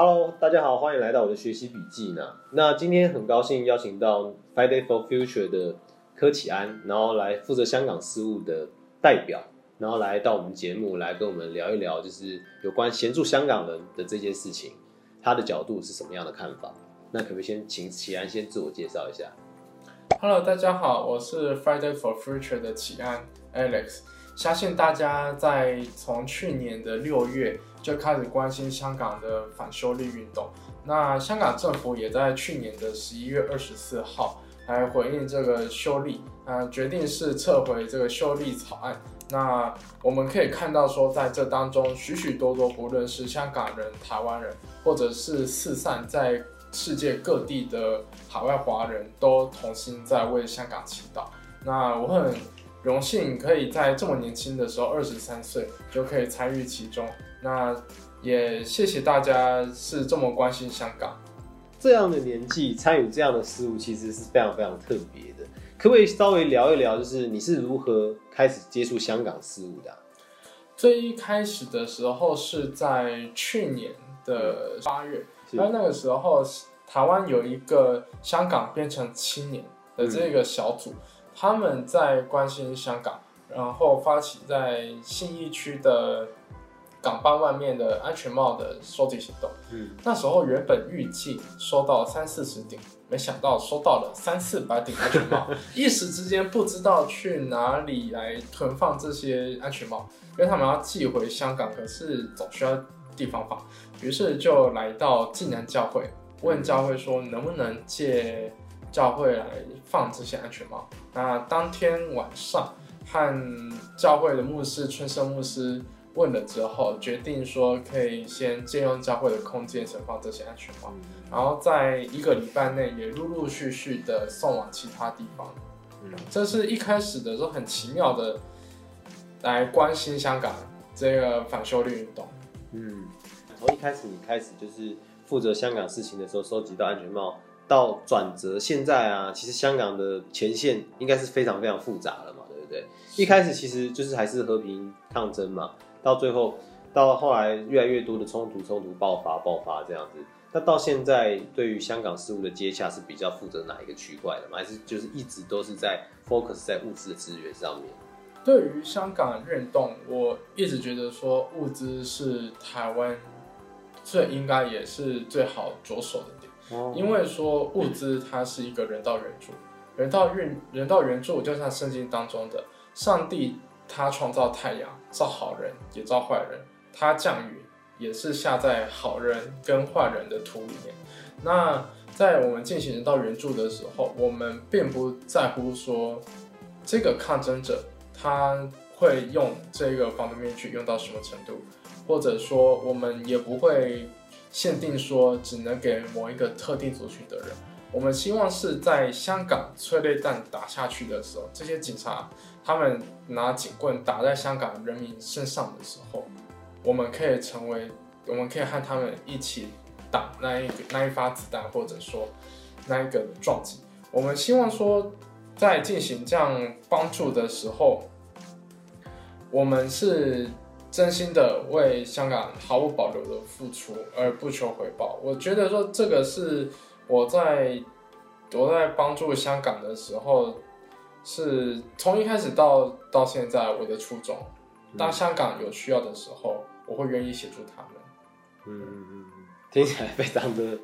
Hello，大家好，欢迎来到我的学习笔记呢。那今天很高兴邀请到 Friday for Future 的柯启安，然后来负责香港事务的代表，然后来到我们节目来跟我们聊一聊，就是有关协助香港人的这件事情，他的角度是什么样的看法？那可不可以先请启安先自我介绍一下？Hello，大家好，我是 Friday for Future 的启安 Alex。相信大家在从去年的六月就开始关心香港的反修例运动。那香港政府也在去年的十一月二十四号来回应这个修例，呃，决定是撤回这个修例草案。那我们可以看到说，在这当中许许多多，不论是香港人、台湾人，或者是四散在世界各地的海外华人都同心在为香港祈祷。那我很荣幸可以在这么年轻的时候，二十三岁就可以参与其中。那也谢谢大家是这么关心香港。这样的年纪参与这样的事物，其实是非常非常特别的。可不可以稍微聊一聊，就是你是如何开始接触香港事务的啊、最一开始的时候是在去年的八月，是那那个时候台湾有一个香港变成青年的这个小组，他们在关心香港，然后发起在信义区的港湾外面的安全帽的收集行动。嗯，那时候原本预计收到三四十顶，没想到收到了三四百顶安全帽，一时之间不知道去哪里来囤放这些安全帽，因为他们要寄回香港，可是总需要地方放，于是就来到济南教会，问教会说能不能借教会来放这些安全帽。那当天晚上和教会的牧师春生牧师问了之后，决定说可以先借用教会的空间存放这些安全帽，然后在一个礼拜内也陆陆续续的送往其他地方。嗯这是一开始的时候很奇妙的来关心香港这个反修例运动。嗯，从一开始你开始就是负责香港事情的时候，收集到安全帽，到转折现在啊，其实香港的前线应该是非常非常复杂了嘛，对不对？一开始其实就是还是和平抗争嘛，到最后到后来越来越多的冲突，冲突爆发爆发这样子。那到现在对于香港事务的接洽是比较负责哪一个区块的吗？还是就是一直都是在 focus 在物资的资源上面？对于香港运动，我一直觉得说物资是台湾最应该也是最好着手的点。因为说物资它是一个人道援助，人道运人道援助就像圣经当中的上帝，他创造太阳，造好人也造坏人，他降雨也是下在好人跟坏人的土里面。那在我们进行人道援助的时候，我们并不在乎说这个抗争者他会用这个防毒面具用到什么程度，或者说我们也不会限定说只能给某一个特定族群的人。我们希望是在香港催泪弹打下去的时候，这些警察他们拿警棍打在香港人民身上的时候，我们可以成为，我们可以和他们一起挡那一那一发子弹，或者说那一个撞击。我们希望说，在进行这样帮助的时候，我们是真心的为香港毫无保留的付出，而不求回报。我觉得说这个是我在我在帮助香港的时候，是从一开始到到现在我的初衷。当香港有需要的时候，我会愿意协助他们。嗯嗯嗯，听起来非常的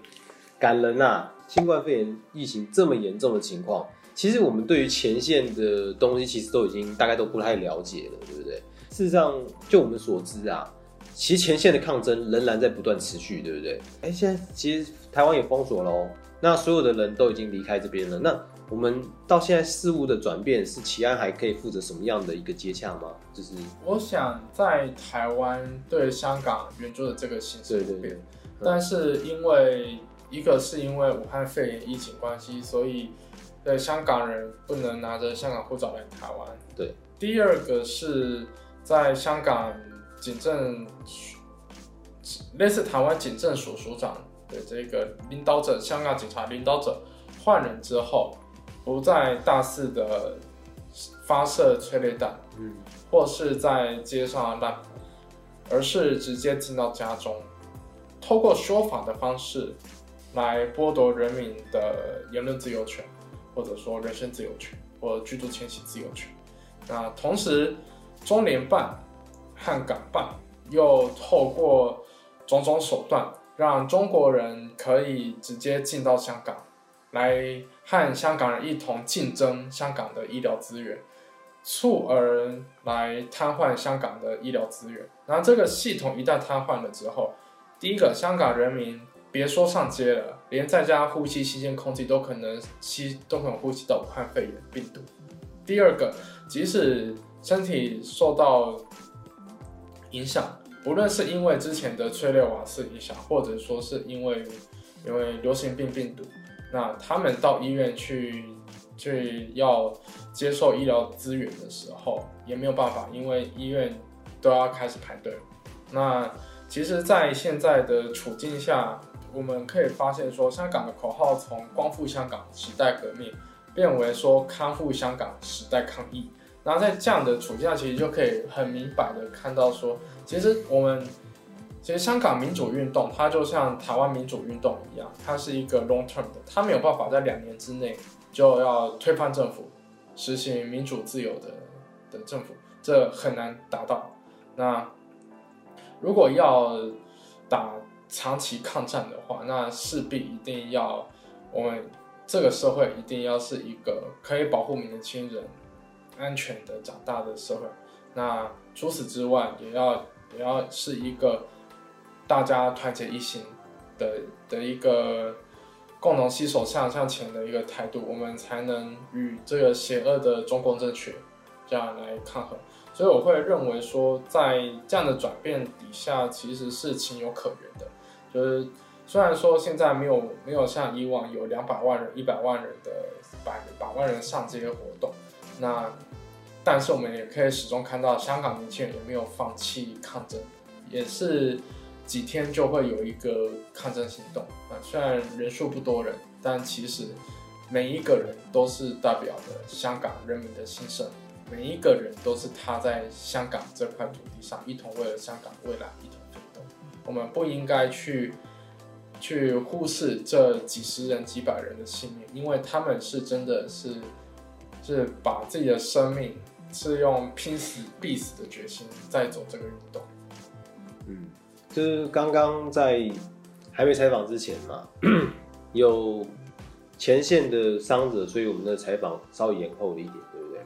感人呐、新冠肺炎疫情这么严重的情况，其实我们对于前线的东西，其实都已经大概都不太了解了，对不对？事实上，就我们所知啊，其实前线的抗争仍然在不断持续，对不对？哎，现在其实台湾也封锁了哦，那所有的人都已经离开这边了，那我们到现在事物的转变，是齐安还可以负责什么样的一个接洽吗？就是我想在台湾对香港援助的这个形式对对，但是因为一个是因为武汉肺炎疫情关系，所以对香港人不能拿着香港护照来台湾。对。第二个是在香港警政署类似台湾警政署署长的这个领导者，香港警察领导者换人之后，不再大肆的发射催泪弹，嗯或是在街上滥捕，而是直接进到家中，透过说法的方式来剥夺人民的言论自由权，或者说人身自由权或居住迁徙自由权。那同时，中联办和港办又透过种种手段，让中国人可以直接进到香港，来和香港人一同竞争香港的医疗资源。促而来瘫痪香港的医疗资源，然后这个系统一旦瘫痪了之后，第一个，香港人民别说上街了，连在家呼吸新鲜空气都可能吸，都可能呼吸到武汉肺炎病毒。第二个，即使身体受到影响，不论是因为之前的催泪瓦斯影响，或者说是因为因为流行病病毒，那他们到医院去。去要接受医疗资源的时候，也没有办法，因为医院都要开始排队。那其实，在现在的处境下，我们可以发现说，香港的口号从“光复香港时代革命”变为说“康复香港时代抗疫”。然后在这样的处境下，其实就可以很明白的看到说，其实我们其实香港民主运动，它就像台湾民主运动一样，它是一个 long term 的，它没有办法在两年之内。就要推翻政府，实行民主自由的的政府，这很难达到。那如果要打长期抗战的话，那势必一定要我们这个社会一定要是一个可以保护民的亲人安全的长大的社会。那除此之外，也要也要是一个大家团结一心的的一个。共同携手向向前的一个态度，我们才能与这个邪恶的中共政权这样来抗衡。所以我会认为说，在这样的转变底下，其实是情有可原的。就是虽然说现在没有没有像以往有两百万人、一百万人的百百万人上街活动，那但是我们也可以始终看到香港年轻人也没有放弃抗争，也是。几天就会有一个抗争行动啊，虽然人数不多人，但其实每一个人都是代表着香港人民的心声，每一个人都是他在香港这块土地上一同为了香港未来一同奋斗。我们不应该去去忽视这几十人、几百人的性命，因为他们是真的是是把自己的生命是用拼死必死的决心在走这个运动。嗯。就是刚刚在还没采访之前嘛，有前线的伤者，所以我们的采访稍微延后了一点，对不对？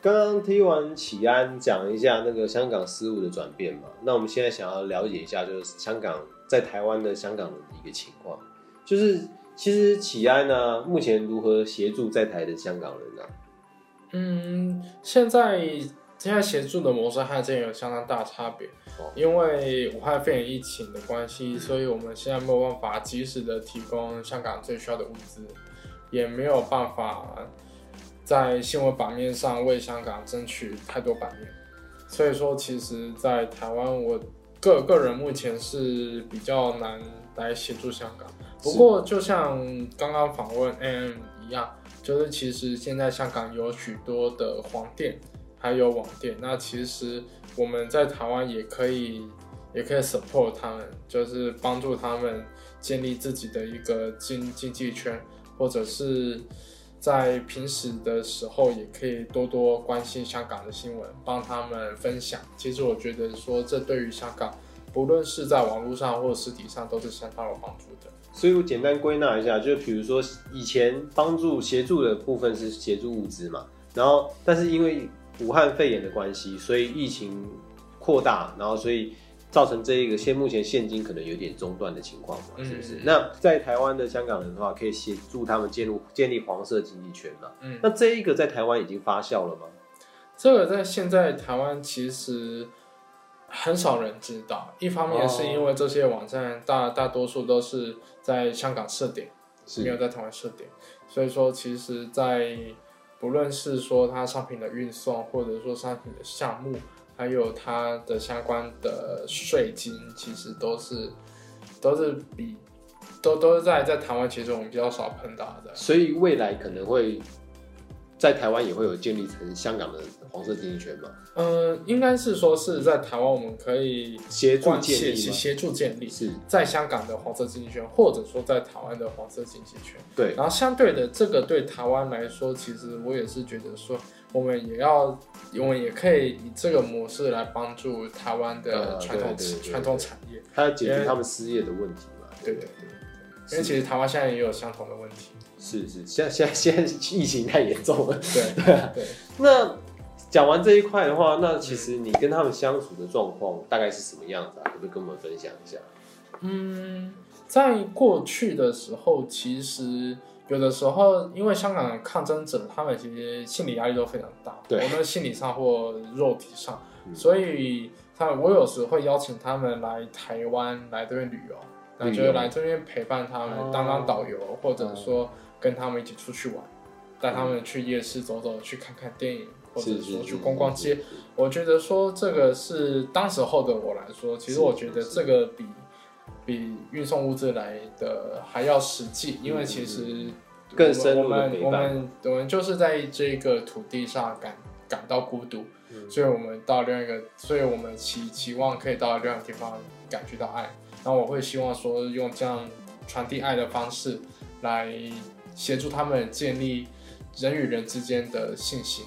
刚刚听完启安讲一下那个香港事务的转变嘛，那我们现在想要了解一下，就是香港在台湾的香港的一个情况，就是其实启安呢，目前如何协助在台的香港人呢？嗯，现在。现在协助的模式和之前有相当大差别，因为武汉肺炎疫情的关系，所以我们现在没有办法及时的提供香港最需要的物资，也没有办法在新闻版面上为香港争取太多版面，所以说，其实，在台湾，我个个人目前是比较难来协助香港。不过，就像刚刚访问 AM 一样，就是其实现在香港有许多的黄店。还有网店，那其实我们在台湾也可以，也可以 support 他们，就是帮助他们建立自己的一个经经济圈，或者是在平时的时候也可以多多关心香港的新闻，帮他们分享。其实我觉得说，这对于香港，不论是在网络上或实体上，都是相当有帮助的。所以我简单归纳一下，就比如说以前帮助协助的部分是协助物资嘛，然后但是因为武汉肺炎的关系，所以疫情扩大，然后所以造成这一个现目前现金可能有点中断的情况嘛，是不是？那在台湾的香港人的话，可以协助他们建立建立黄色经济圈嘛？嗯，那这一个在台湾已经发酵了吗？这个在现在台湾其实很少人知道，一方面是因为这些网站大大多数都是在香港设点，没有在台湾设点，所以说其实，在不论是说它商品的运送，或者说商品的项目，还有它的相关的税金，其实都是都是比都都是在在台湾，其实我们比较少碰到的。所以未来可能会在台湾也会有建立成香港的黄色经济圈吗？嗯、应该是说是在台湾我们可以协助建立吗？协助建立是，在香港的黄色经济圈，或者说在台湾的黄色经济圈。对，然后相对的，这个对台湾来说，其实我也是觉得说，我们也要，我们也可以以这个模式来帮助台湾的呃传统传统产业。它要解决他们失业的问题嘛？对对对，因为其实台湾现在也有相同的问题。是是，现在现在 现在疫情太严重了。对 对对，那讲完这一块的话，那其实你跟他们相处的状况大概是什么样子啊？可不可以跟我们分享一下？嗯，在过去的时候，其实有的时候，因为香港的抗争者，他们其实心理压力都非常大，对无论心理上或肉体上，嗯所以他我有时会邀请他们来台湾来这边旅游，那旅游就是来这边陪伴他们，哦当当导游，或者说跟他们一起出去玩，带他们去夜市走走，去看看电影，或者说去逛逛街。我觉得说这个是当时候的我来说，其实我觉得这个比比运送物资来的还要实际，因为其实嗯更深入的我们陪伴我们我们就是在这个土地上感感到孤独，嗯。所以我们到另外一个，所以我们期期望可以到另外一个地方感觉到爱，然后我会希望说用这样传递爱的方式来协助他们建立人与人之间的信心。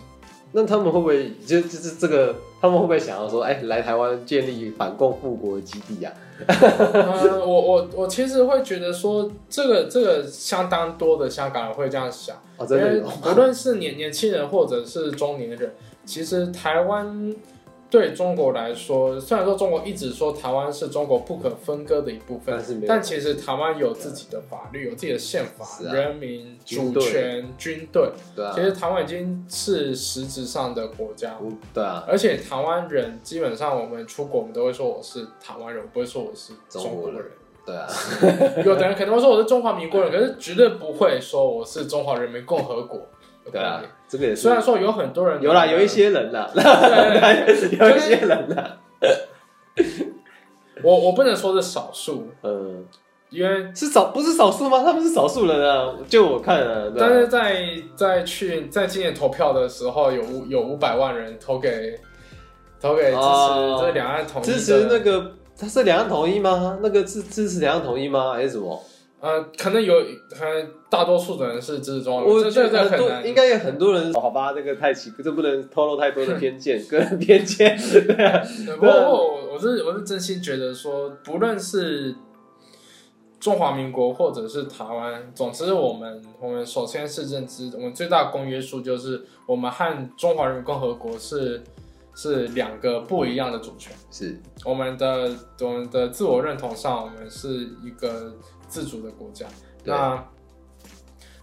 那他们会不会就就是这个？他们会不会想要说，哎、来台湾建立反共复国基地啊？呃，我我我其实会觉得说，这个这个相当多的香港人会这样想，哦，真的因为有不论是年年轻人或者是中年人，其实台湾对中国来说，虽然说中国一直说台湾是中国不可分割的一部分但，其实台湾有自己的法律，有自己的宪法、啊人民主权、军队，对啊其，实台湾已经是实质上的国家。嗯对啊，而且台湾人基本上，我们出国，我们都会说我是台湾人，我不会说我是中国人。对啊，有的人可能会说我是中华民国人，可是绝对不会说我是中华人民共和国的对啊。，这个也是虽然说有很多人有啦，有一，些人啦，对有一些人啦，我我不能说是少数，嗯，因为是少不是少数吗？他们是少数人啊，就我看啊，对啊但是在在去在今年投票的时候，有五有五百万人投给投给支持哦这两岸统一的支持那个他是两岸统一吗？那个是支持两岸统一吗？还是什么？呃，可能有可能大多数的人是支持中华民我国，这这觉得很多应该有很多人，好吧，这个太奇，这不能透露太多的偏见，个人偏见，对啊，不过我我是我是真心觉得说，不论是中华民国或者是台湾，总之我们我们首先是认知，我们最大公约数就是我们和中华人民共和国是是两个不一样的主权。是我们的我们的自我认同上，我们是一个自主的国家。那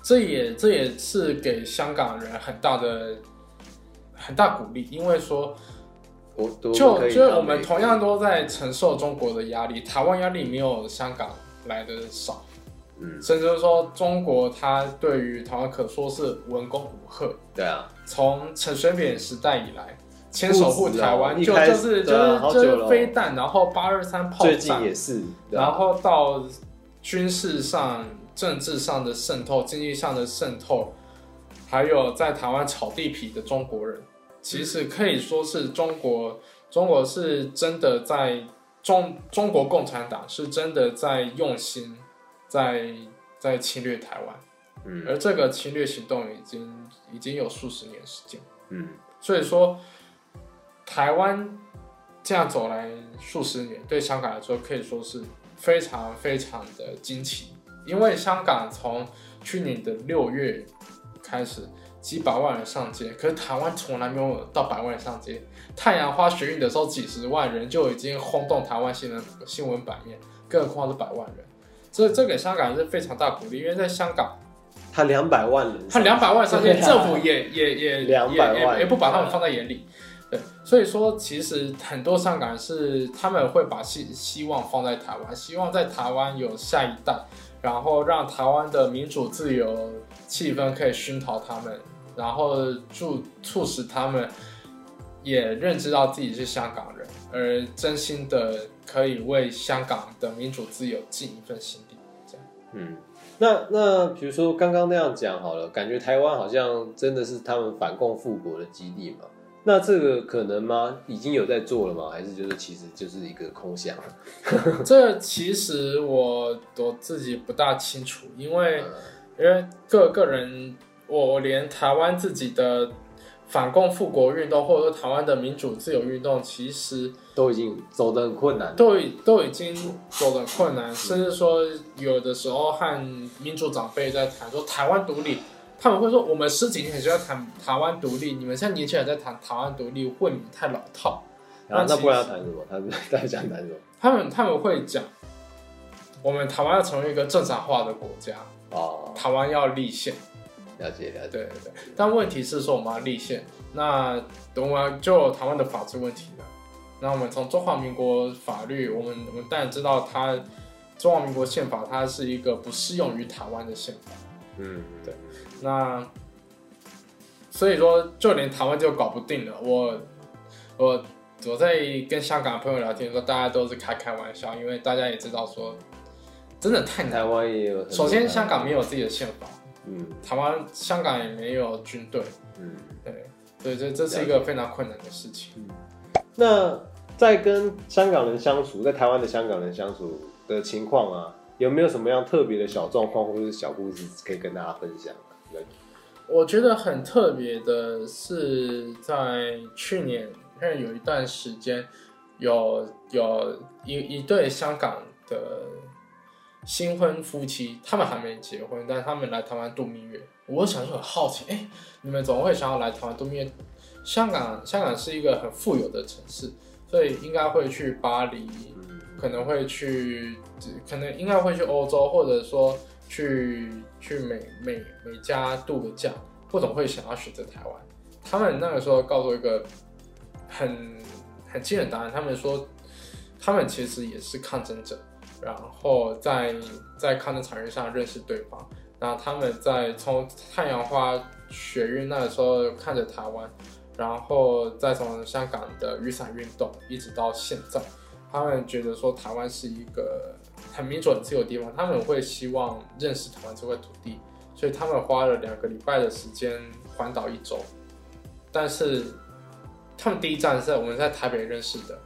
这也这也是给香港人很大的很大鼓励，因为说就就是我们同样都在承受中国的压力，台湾压力没有香港来的少，嗯，甚至是说中国它对于台湾可说是文攻武吓，对啊，从陈水扁时代以来。先守护台湾，就就是就是就是飞弹，然后八二三炮最近，也是，啊。然后到军事上、政治上的渗透、经济上的渗透，还有在台湾炒地皮的中国人，其实可以说是中国，中国是真的在中中国共产党是真的在用心在在侵略台湾，嗯。而这个侵略行动已经已经有数十年时间。嗯，所以说，台湾这样走来数十年，对香港来说可以说是非常非常的惊奇。因为香港从去年的六月开始，几百万人上街，可是台湾从来没有到百万人上街。太阳花学运的时候，几十万人就已经轰动台湾新闻新闻版面，更何况是百万人。这这给香港人是非常大鼓励，因为在香港，他两百万人，他两百万上街，政府也也也200万也也也不把他们放在眼里。对，所以说其实很多香港人是他们会把希希望放在台湾，希望在台湾有下一代，然后让台湾的民主自由气氛可以熏陶他们，然后助促使他们也认知到自己是香港人，而真心的可以为香港的民主自由尽一份心力。这样嗯，那那比如说刚刚那样讲好了，感觉台湾好像真的是他们反共复国的基地嘛？那这个可能吗？已经有在做了吗？还是就是其实就是一个空想？这其实我我自己不大清楚，因为嗯因为各个人，我我连台湾自己的反共复国运动，或者说台湾的民主自由运动，其实都已经走得很困难。都已都已经走得困难，甚至说有的时候和民主长辈在谈说台湾独立，他们会说我们十几年前就在谈台湾独立，你们现在年轻人在谈台湾独立，未免太老套。那不然要谈什么？他 大家想谈什么？他们他们会讲，我们台湾要成为一个正常化的国家，哦，台湾要立宪。了解了解。对对对，但问题是说我们要立宪，那等我们就有台湾的法治问题了。那我们从中华民国法律，我们我们当然知道它中华民国宪法它是一个不适用于台湾的宪法。嗯，对那所以说，就连台湾就搞不定了。我我我在跟香港的朋友聊天的时候，大家都是开开玩笑，因为大家也知道说，真的太难台。湾也有。首先，香港没有自己的宪法，嗯台湾香港也没有军队。嗯。对，对，这这是一个非常困难的事情。那在跟香港人相处，在台湾的香港人相处的情况啊，有没有什么样特别的小状况或者是小故事可以跟大家分享？我觉得很特别的是，在去年，因为有一段时间，有有一一对香港的新婚夫妻，他们还没结婚，但他们来台湾度蜜月。我想就很好奇，哎、你们怎么会想要来台湾度蜜月？香港香港是一个很富有的城市，所以应该会去巴黎，可能会去，可能应该会去欧洲，或者说去去美美美加度个假，为什么会想要选择台湾？他们那个时候告诉我一个很很惊人的答案，他们说他们其实也是抗争者，然后在在抗争场域上认识对方，那他们在从太阳花学运那个时候看着台湾，然后再从香港的雨伞运动一直到现在。他们觉得说台湾是一个很民主、很自由的地方，他们会希望认识台湾这块土地，所以他们花了两个礼拜的时间环岛一周。但是他们第一站是我们在台北认识的，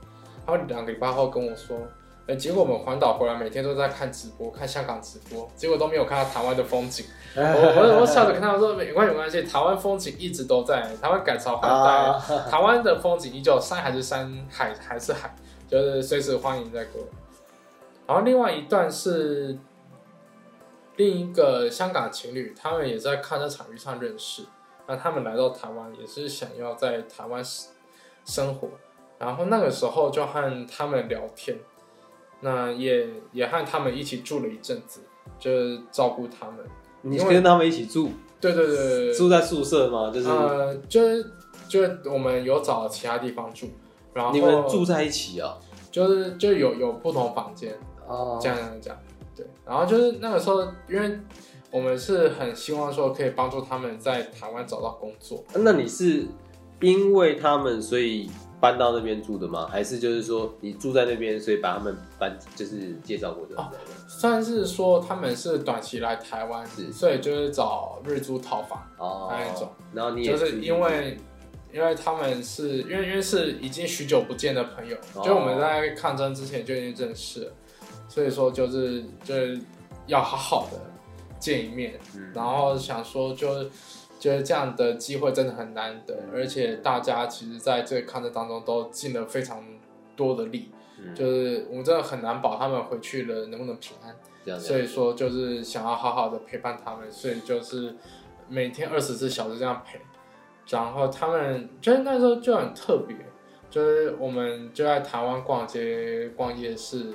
他们两个礼拜后跟我说，哎，结果我们环岛回来，每天都在看直播，看香港直播，结果都没有看到台湾的风景。我我我笑着跟他们说，没关系没关系，台湾风景一直都在，台湾改朝换代，啊，台湾的风景依旧，山还是山，海还是海，就是随时欢迎再过来。然后另外一段是另一个香港情侣，他们也在看这场遇上认识，那他们来到台湾也是想要在台湾生活，然后那个时候就和他们聊天，那也也和他们一起住了一阵子，就是照顾他们。你跟他们一起住，对对对对对，住在宿舍吗？就是呃，就是就是我们有找其他地方住，然后你们住在一起啊？就是就有有不同房间，哦这样这样这样，对，然后就是那个时候，因为我们是很希望说可以帮助他们在台湾找到工作，那你是因为他们所以搬到那边住的吗？还是就是说你住在那边，所以把他们搬就是介绍过的？哦算是说他们是短期来台湾，是所以就是找日租套房，哦，那一种，然后你也就是因为。因为他们是因为因为是已经许久不见的朋友，哦就我们在抗争之前就已经认识了，所以说就是就是要好好的见一面，嗯。然后想说就觉得这样的机会真的很难得，而且大家其实在这个抗战当中都尽了非常多的力，嗯。就是我们真的很难保他们回去了能不能平安，所以说就是想要好好的陪伴他们，所以就是每天二十四小时这样陪，然后他们就是那时候就很特别，就是我们就在台湾逛街、逛夜市，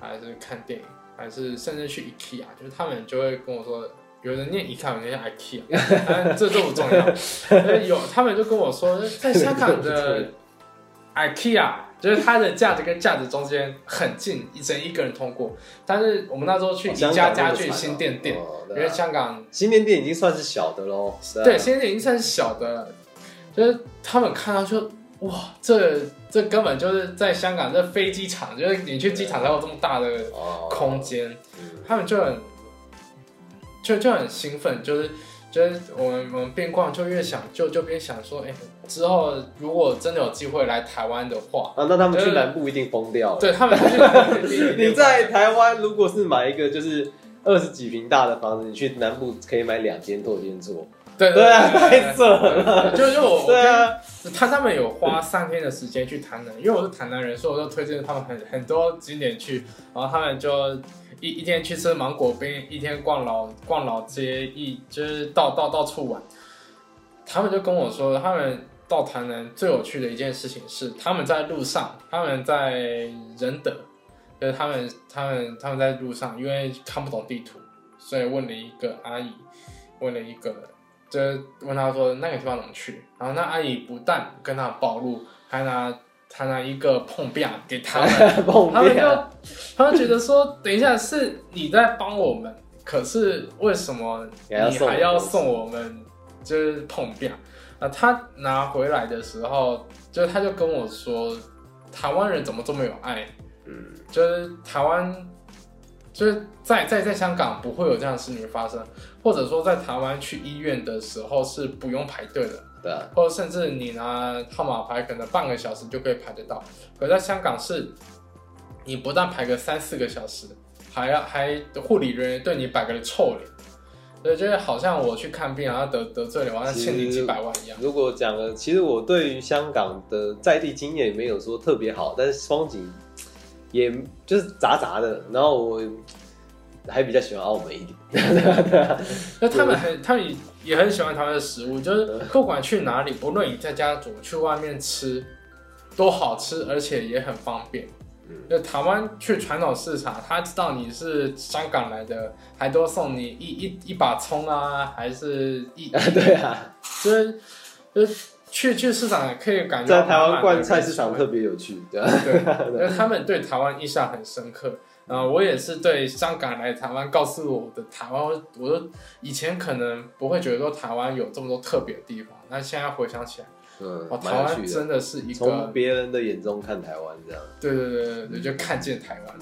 还是看电影，还是甚至去 IKEA，就是他们就会跟我说，有人念 IKEA，有人念 IKEA，但这都不重要。就 是有他们就跟我说，在香港的 IKEA，就是它的架子跟架子中间很近，一整一个人通过。但是我们那时候去宜家家具新店店，因为香港新店店已经算是小的喽。对，新店店已经算是小的了，就是他们看到就哇，这这根本就是在香港这飞机场，就是你去机场才有这么大的哦空间，嗯他们就很就就很兴奋，就是就是我们我们边逛就越想就就边想说，哎、之后如果真的有机会来台湾的话，啊，那他们去南部一定疯掉了。对他们就是你在台湾如果是买一个就是二十几平大的房子，你去南部可以买两间多间厝。对对太扯了。就就我我对啊，他他们有花三天的时间去台南，因为我是台南人，所以我就推荐他们很很多景点去，然后他们就一一天去吃芒果冰，一天逛老逛老街，一就是到到到处玩。他们就跟我说，他们到台南最有趣的一件事情是，他们在路上，他们在仁德，就是他们他们他们在路上，因为看不懂地图，所以问了一个阿姨，问了一个，就是问他说那个地方怎么去，然后那阿姨不但跟他暴露，还拿还拿一个碰壁给他们，碰他们就他们觉得说，等一下是你在帮我们，可是为什么你还要送我们就是碰壁啊？他拿回来的时候，就是他就跟我说，台湾人怎么这么有爱？嗯，就是台湾，就是在在在香港不会有这样的事情发生，或者说在台湾去医院的时候是不用排队的，对啊，或者甚至你拿号码牌可能半个小时就可以排得到，可在香港是，你不但排个三四个小时，还要还护理人员对你摆个臭脸，所以就是好像我去看病然后得得罪了，我好像欠你几百万一样。如果讲了，其实我对于香港的在地经验也没有说特别好，但是风景也就是杂杂的。然后我还比较喜欢澳门一点，对啊，那他们很，他们也很喜欢台湾的食物，就是不管去哪里，不论你在家煮、去外面吃，都好吃，而且也很方便。嗯就台湾去传统市场，他知道你是香港来的，还多送你一一一把葱啊，还是一对啊，就是就是去去市场可以感觉到在台湾逛菜市场特别有趣，对啊，对，因为他们对台湾印象很深刻。啊、我也是对香港来台湾，告诉我的台湾，我我都以前可能不会觉得说台湾有这么多特别的地方，那现在回想起来，嗯哦，，台。湾真的是一个从，别人的眼中看台湾这样。对对对对对，就看见台湾。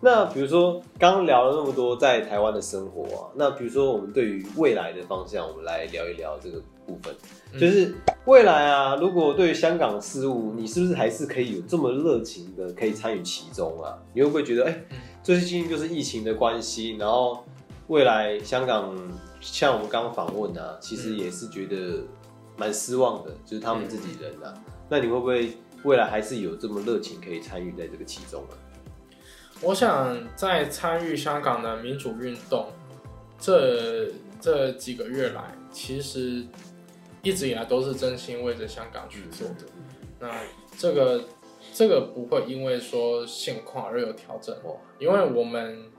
那比如说，刚刚聊了那么多在台湾的生活啊，那比如说我们对于未来的方向，我们来聊一聊这个部分。嗯就是未来啊，如果对于香港事务，你是不是还是可以有这么热情的可以参与其中啊？你会不会觉得，哎、嗯最近就是疫情的关系，然后未来香港像我们刚刚访问啊，其实也是觉得蛮失望的，就是他们自己人啊。那你会不会未来还是有这么热情可以参与在这个其中啊？我想在参与香港的民主运动这这几个月来，其实一直以来都是真心为着香港去做的。那这个这个不会因为说现况而有调整哇，因为我们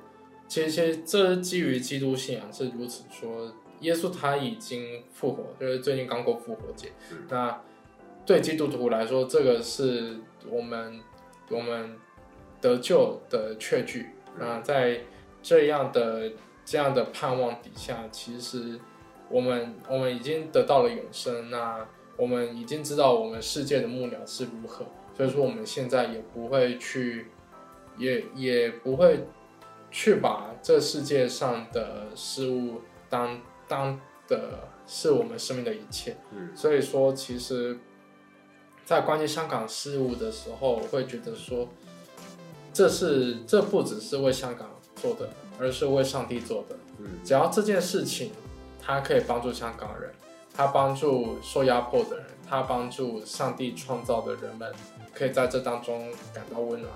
其实其实这是基于基督信仰是如此说，耶稣他已经复活，就是最近刚过复活节。那对基督徒来说，这个是我们我们得救的确据。那在这样的这样的盼望底下，其实我们我们已经得到了永生。那我们已经知道我们世界的幕僚是如何，所以说我们现在也不会去，也也不会去把这世界上的事物当当的是我们生命的一切。嗯所以说，其实，在关心香港事务的时候，我会觉得说，这是这不只是为香港做的，而是为上帝做的。嗯只要这件事情，它可以帮助香港人，他帮助受压迫的人，他帮助上帝创造的人们，可以在这当中感到温暖。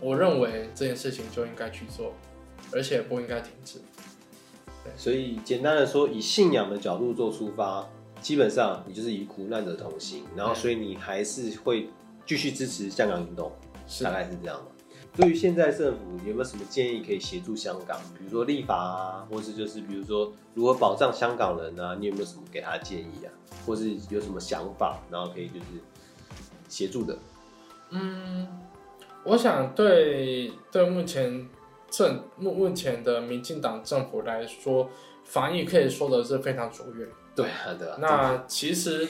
我认为这件事情就应该去做，而且不应该停止。所以简单的说，以信仰的角度做出发，基本上你就是与苦难者同行，然后所以你还是会继续支持香港运动，是大概是这样吧。对于现在政府有没有什么建议可以协助香港？比如说立法啊，或是就是比如说如何保障香港人啊，你有没有什么给他的建议啊？或是有什么想法，然后可以就是协助的？嗯，我想对对目前政目目前的民进党政府来说，防疫可以说的是非常卓越。对啊，对啊。那其实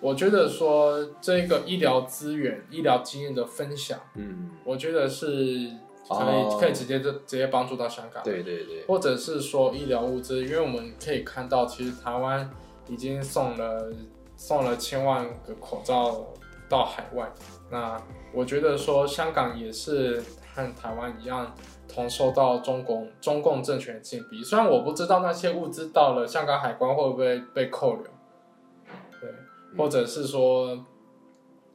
我觉得说这个医疗资源、医疗经验的分享，嗯，我觉得是可以、可以直接就直接帮助到香港。对对对，或者是说医疗物资，因为我们可以看到，其实台湾已经送了送了千万个口罩到海外。那我觉得说香港也是和台湾一样，同受到中共中共政权的禁闭。虽然我不知道那些物资到了香港海关会不会被扣留，对，或者是说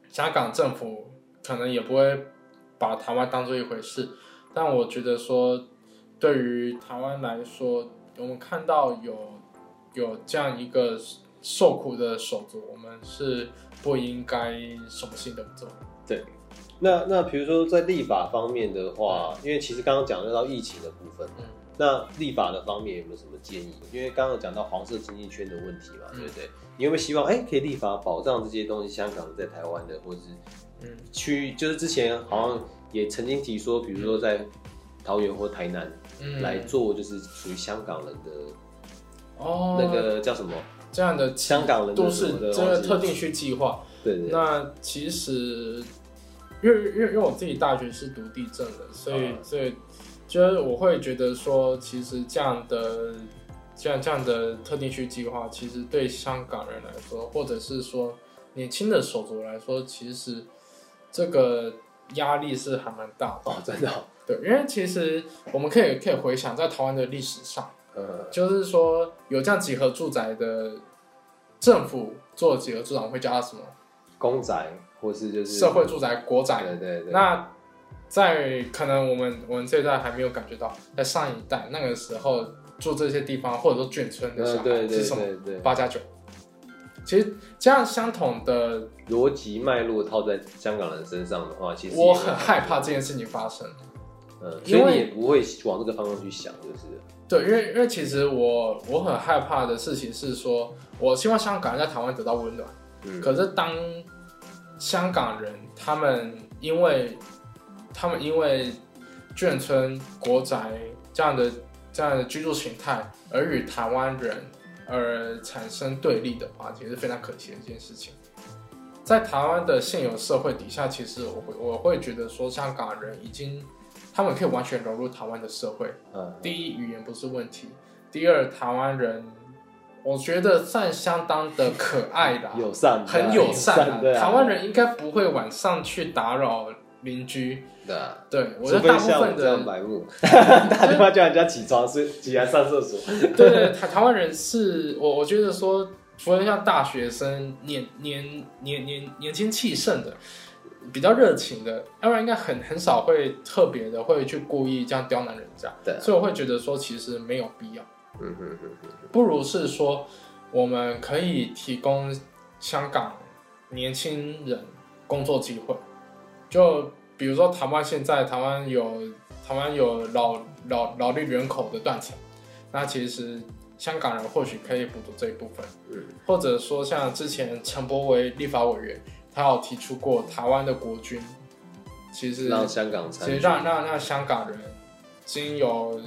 香港政府可能也不会把台湾当做一回事。但我觉得说，对于台湾来说，我们看到有有这样一个受苦的手足，我们是不应该什么事情都不做。对，那那比如说在立法方面的话，因为其实刚刚讲到疫情的部分，嗯那立法的方面有没有什么建议？因为刚刚讲到黄色经济圈的问题嘛，嗯对不对？你有没有希望哎可以立法保障这些东西，香港在台湾的，或者是嗯区，就是之前好像也曾经提说，比如说在桃园或台南嗯，来做，就是属于香港人的哦那个叫什么？这样的香港人的都是这个特定区计划。对对对，那其实，因为因为因为我自己大学是读地震的，所以、嗯所以就是我会觉得说，其实这样的这样这样的特定区计划，其实对香港人来说，或者是说年轻的手足来说，其实这个压力是还蛮大的。哦，真的哦，对，因为其实我们可以可以回想在台湾的历史上，呃，就是说有这样几何住宅的政府做几何住宅，我们会叫它什么？公宅或是就是社会住宅、国宅。对对对，那在可能我们我们这一代还没有感觉到，在上一代那个时候住这些地方，或者说眷村的小呃对对孩是什么？八加九。其实这样相同的，逻辑脉络套在香港人身上的话，其实我很害怕这件事情发生。嗯，所以你也不会往这个方向去想，就是对，因为因为其实我我很害怕的事情是说，我希望香港人在台湾得到温暖。嗯，可是当香港人他们因为他们因为眷村、国宅这样的这样的居住形态而与台湾人而产生对立的话，其实是非常可惜的一件事情。在台湾的现有社会底下，其实我会我会觉得说，香港人已经他们可以完全融入台湾的社会。嗯，第一，语言不是问题；第二，台湾人我觉得算相当的可爱的、友善，很友善啊。对啊，台湾人应该不会晚上去打扰邻居。对啊，对，我除觉得大部分的，白目，打电话叫人家起床是，起来上厕所，对对，台台湾人是我我觉得说，除了像大学生年年年年年轻气盛的，比较热情的，要不然应该很很少会特别的会去故意这样刁难人家。对啊所以我会觉得说，其实没有必要。嗯哼哼哼，不如是说，我们可以提供香港年轻人工作机会。就比如说台湾现在台湾有台湾有老老劳力人口的断层，那其实香港人或许可以补足这一部分。嗯，或者说像之前陈柏维立法委员，他有提出过台湾的国军，其实让香港，其实让让让香港人经由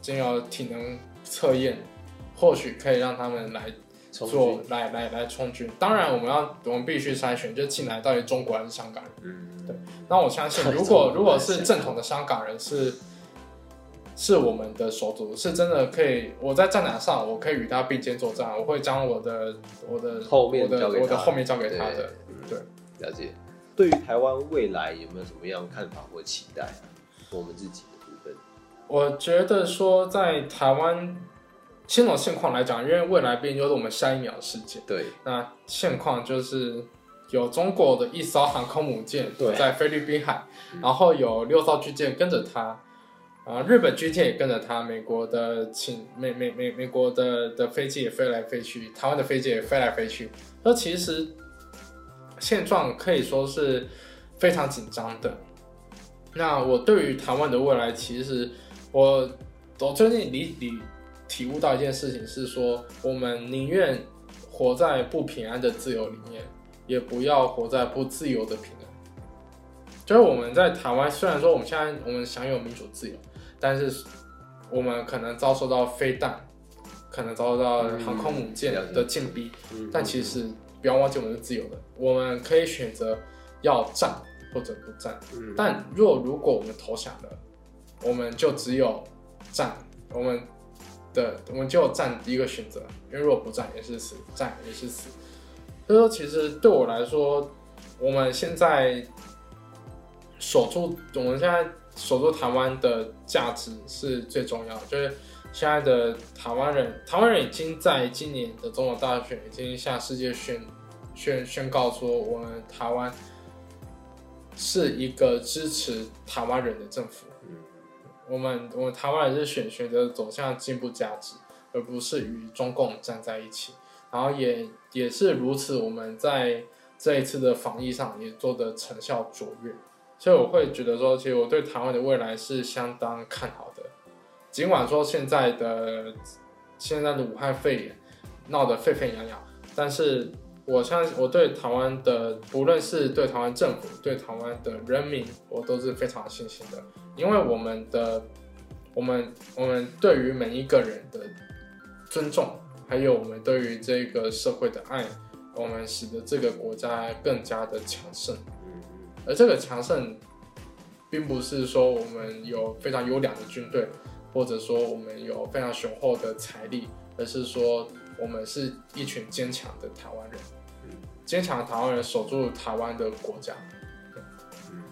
经由体能测验，或许可以让他们来从做来来来充军。当然，我们要我们必须筛选，就进来到底中国还是香港人。嗯，对那我相信，如果如果是正统的香港人，是是我们的手足，是真的可以。我在战场上，我可以与他并肩作战，我会将我的我的后面我的交给他我的后面交给他的。对对，了解。对于台湾未来有没有什么样的看法或期待啊？我们自己的部分，我觉得说，在台湾现种现况来讲，因为未来毕竟就是我们下一秒的世界。对，那现况就是有中国的一艘航空母舰对在菲律宾海，嗯然后有六艘军舰跟着它，啊，日本军舰也跟着它，美国的请美美美美国的的飞机也飞来飞去，台湾的飞机也飞来飞去。那其实现状可以说是非常紧张的。那我对于台湾的未来，其实我我最近理理体悟到一件事情是说，我们宁愿活在不平安的自由里面，也不要活在不自由的平安。就是我们在台湾，虽然说我们现在我们享有民主自由，但是我们可能遭受到飞弹，可能遭受到航空母舰的禁逼，嗯但其实不要忘记我们是自由的，我们可以选择要战或者不战。嗯但若如果我们投降了，我们就只有战，我们的我们就占一个选择，因为如果不战也是死，战也是死。所以说，其实对我来说，我们现在守住我们现在守住台湾的价值是最重要的，就是现在的台湾人，台湾人已经在今年的总统大选已经向世界宣宣宣告说，我们台湾是一个支持台湾人的政府。我们我们台湾人是选选择走向进步价值，而不是与中共站在一起。然后也也是如此，我们在这一次的防疫上也做的成效卓越，所以我会觉得说，其实我对台湾的未来是相当看好的。尽管说现在的现在的武汉肺炎闹得沸沸扬扬，但是我相信我对台湾的，不论是对台湾政府、对台湾的人民，我都是非常有信心的，因为我们的我们我们对于每一个人的尊重。还有我们对于这个社会的爱，我们使得这个国家更加的强盛。而这个强盛，并不是说我们有非常优良的军队，或者说我们有非常雄厚的财力，而是说我们是一群坚强的台湾人。坚强的台湾人守住台湾的国家。嗯，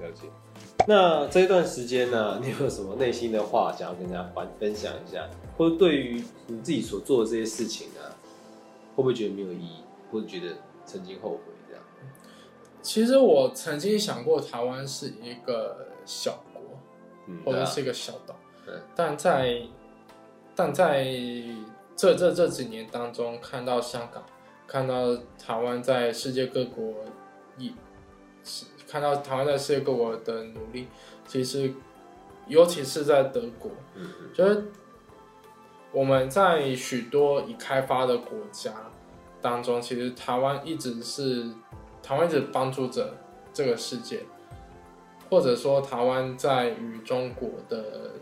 了解。那这一段时间呢，你有什么内心的话想要跟大家分分享一下？或者对于你自己所做的这些事情呢，会不会觉得没有意义，或者觉得曾经后悔这样？其实我曾经想过，台湾是一个小国，或者是一个小岛，但在但在这这这几年当中，看到香港，看到台湾在世界各国一是。看到台湾在世界各国的努力，其实，尤其是在德国，就是我们在许多已开发的国家当中，其实台湾一直是台湾一直帮助着这个世界，或者说台湾在与中国的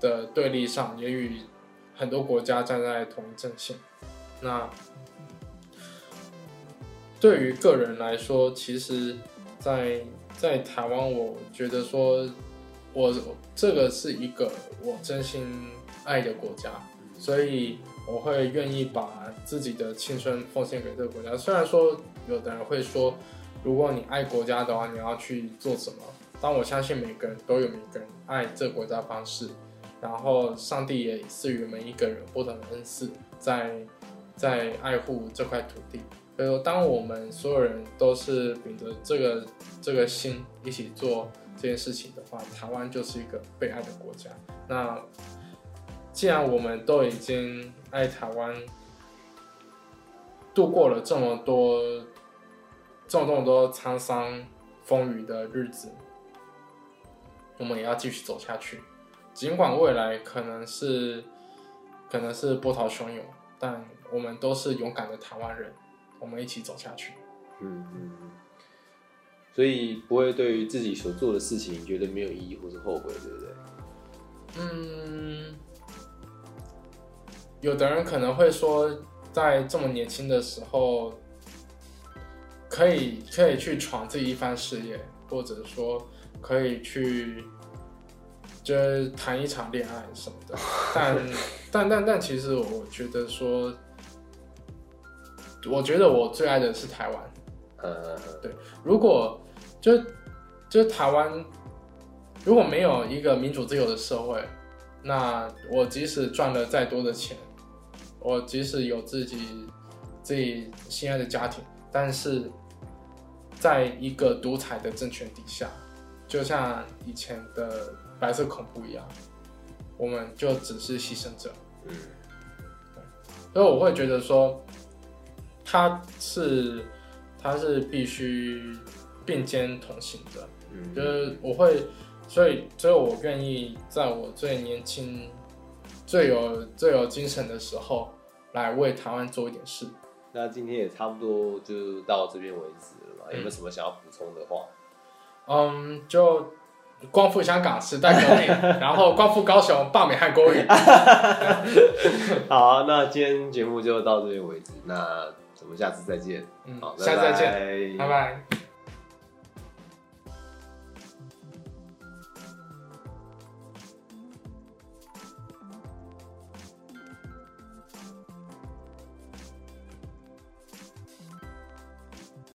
的对立上，也与很多国家站在同一阵线。那对于个人来说，其实。在在台湾，我觉得说，我这个是一个我真心爱的国家，所以我会愿意把自己的青春奉献给这个国家。虽然说有的人会说，如果你爱国家的话，你要去做什么？但我相信每个人都有每个人爱这个国家方式，然后上帝也赐予每一个人不同的恩赐，在在爱护这块土地。所以说，当我们所有人都是秉着这个这个心一起做这件事情的话，台湾就是一个被爱的国家。那既然我们都已经爱台湾，度过了这么多这么这么多沧桑风雨的日子，我们也要继续走下去。尽管未来可能是可能是波涛汹涌，但我们都是勇敢的台湾人。我们一起走下去。嗯嗯嗯，所以不会对于自己所做的事情觉得没有意义或是后悔，对不对？嗯，有的人可能会说，在这么年轻的时候，可以可以去闯自己一番事业，或者说可以去就是谈一场恋爱什么的。但但但 但，其实我觉得说。我觉得我最爱的是台湾，呃，对，如果就就台湾如果没有一个民主自由的社会，那我即使赚了再多的钱，我即使有自己自己心爱的家庭，但是在一个独裁的政权底下，就像以前的白色恐怖一样，我们就只是牺牲者，嗯，所以我会觉得说。它是，他是必须并肩同行的，嗯，就是我会，所以，所以我愿意在我最年轻、最有最有精神的时候，来为台湾做一点事。那今天也差不多就到这边为止了嘛？有没有什么想要补充的话？嗯，就光复香港，时代革命，然后光复高雄，罢免汉国语。好，那今天节目就到这边为止。那我们下次再见。嗯，好，下次再见，拜拜。